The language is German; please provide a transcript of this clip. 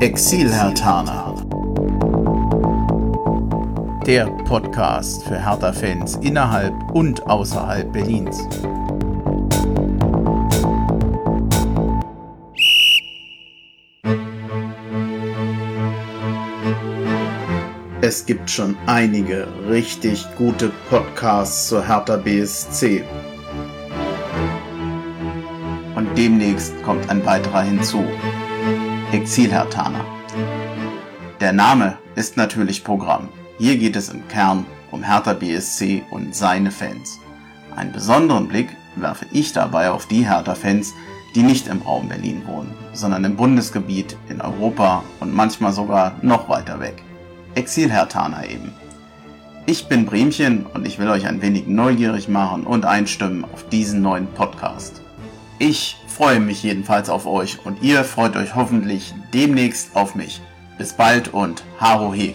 Exil-Hertaner. Der Podcast für Hertha-Fans innerhalb und außerhalb Berlins. Es gibt schon einige richtig gute Podcasts zur Hertha BSC. Und demnächst kommt ein weiterer hinzu. Exilhertaner. Der Name ist natürlich Programm. Hier geht es im Kern um Hertha BSC und seine Fans. Einen besonderen Blick werfe ich dabei auf die Hertha-Fans, die nicht im Raum Berlin wohnen, sondern im Bundesgebiet, in Europa und manchmal sogar noch weiter weg. Exilhertaner eben. Ich bin Bremchen und ich will euch ein wenig neugierig machen und einstimmen auf diesen neuen Podcast. Ich freue mich jedenfalls auf euch und ihr freut euch hoffentlich demnächst auf mich. Bis bald und Harohe.